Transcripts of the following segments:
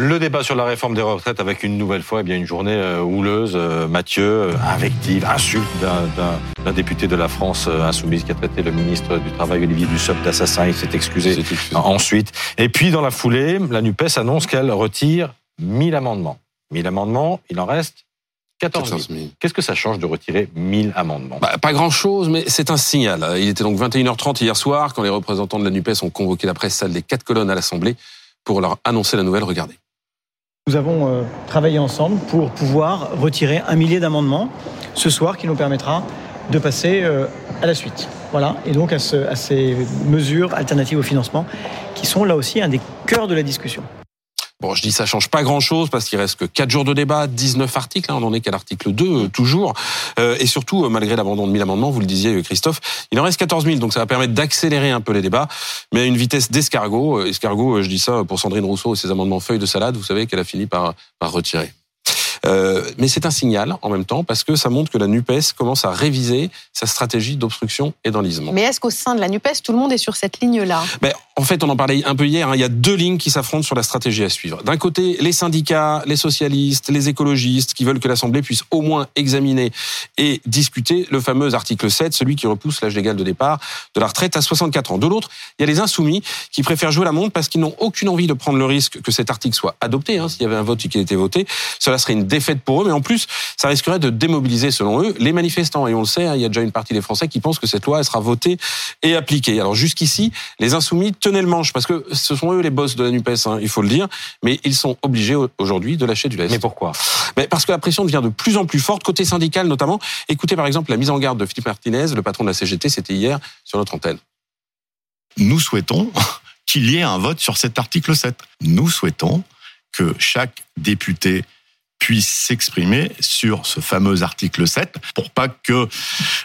Le débat sur la réforme des retraites avec une nouvelle fois eh bien une journée euh, houleuse. Euh, Mathieu, euh, invective, insulte d'un député de la France insoumise qui a traité le ministre du Travail Olivier Dussopt d'assassin. Il s'est excusé, ensuite. Et puis dans la foulée, la NUPES annonce qu'elle retire 1000 amendements. 1000 amendements, il en reste 14 000. Qu'est-ce que ça change de retirer 1000 amendements? Bah, Pas grand-chose, mais c'est un signal. Il était donc 21h30 hier soir quand les représentants de la NUPES ont convoqué la presse salle des quatre colonnes à l'Assemblée pour leur annoncer la nouvelle. Regardez. Nous avons euh, travaillé ensemble pour pouvoir retirer un millier d'amendements ce soir qui nous permettra de passer euh, à la suite. Voilà, et donc à, à ces mesures alternatives au financement qui sont là aussi un des cœurs de la discussion. Bon, je dis ça change pas grand-chose parce qu'il reste que 4 jours de débat, 19 articles, hein, on en est qu'à l'article 2 euh, toujours. Euh, et surtout, euh, malgré l'abandon de 1000 amendements, vous le disiez Christophe, il en reste 14 000, donc ça va permettre d'accélérer un peu les débats, mais à une vitesse d'escargot. Escargot, je dis ça pour Sandrine Rousseau et ses amendements feuilles de salade, vous savez qu'elle a fini par, par retirer. Euh, mais c'est un signal en même temps parce que ça montre que la NUPES commence à réviser sa stratégie d'obstruction et d'enlisement. Mais est-ce qu'au sein de la NUPES, tout le monde est sur cette ligne-là? Ben, En fait, on en parlait un peu hier, hein, il y a deux lignes qui s'affrontent sur la stratégie à suivre. D'un côté, les syndicats, les socialistes, les écologistes qui veulent que l'Assemblée puisse au moins examiner et discuter le fameux article 7, celui qui repousse l'âge légal de départ de la retraite à 64 ans. De l'autre, il y a les insoumis qui préfèrent jouer la montre parce qu'ils n'ont aucune envie de prendre le risque que cet article soit adopté. Hein, S'il y avait un vote qui était voté, cela serait une défaite pour eux, mais en plus, ça risquerait de démobiliser, selon eux, les manifestants. Et on le sait, hein, il y a déjà une partie des Français qui pensent que cette loi elle sera votée et appliquée. Alors jusqu'ici, les insoumis tenaient le manche, parce que ce sont eux les boss de la NUPES, hein, il faut le dire, mais ils sont obligés aujourd'hui de lâcher du lest. Mais pourquoi? Mais Parce que la pression devient de plus en plus forte, côté syndical notamment. Écoutez par exemple la mise en garde de Philippe Martinez, le patron de la CGT, c'était hier sur notre antenne. Nous souhaitons qu'il y ait un vote sur cet article 7. Nous souhaitons que chaque député puisse s'exprimer sur ce fameux article 7 pour pas que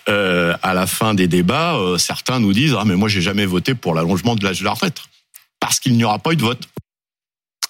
euh, à la fin des débats euh, certains nous disent ah mais moi j'ai jamais voté pour l'allongement de l'âge de la retraite parce qu'il n'y aura pas eu de vote.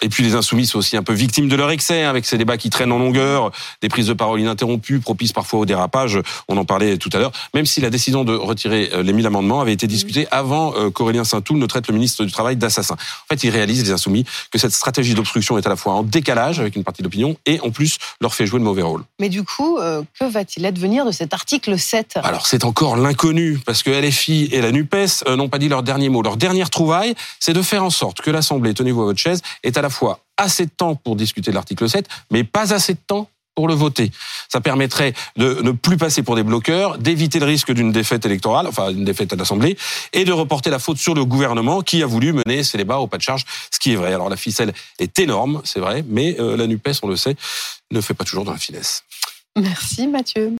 Et puis les insoumis sont aussi un peu victimes de leur excès, hein, avec ces débats qui traînent en longueur, des prises de parole ininterrompues, propices parfois au dérapage. On en parlait tout à l'heure. Même si la décision de retirer euh, les 1000 amendements avait été discutée avant euh, qu'Aurélien Saint-Toul ne traite le ministre du Travail d'assassin. En fait, ils réalisent, les insoumis, que cette stratégie d'obstruction est à la fois en décalage avec une partie de l'opinion et en plus leur fait jouer le mauvais rôle. Mais du coup, euh, que va-t-il advenir de cet article 7 Alors c'est encore l'inconnu, parce que LFI et la NUPES n'ont pas dit leur dernier mot. Leur dernière trouvaille, c'est de faire en sorte que l'Assemblée, tenez-vous à votre chaise, est à la fois assez de temps pour discuter de l'article 7, mais pas assez de temps pour le voter. Ça permettrait de ne plus passer pour des bloqueurs, d'éviter le risque d'une défaite électorale, enfin une défaite à l'Assemblée, et de reporter la faute sur le gouvernement qui a voulu mener ces débats au pas de charge, ce qui est vrai. Alors la ficelle est énorme, c'est vrai, mais euh, la NUPES, on le sait, ne fait pas toujours dans la finesse. Merci Mathieu.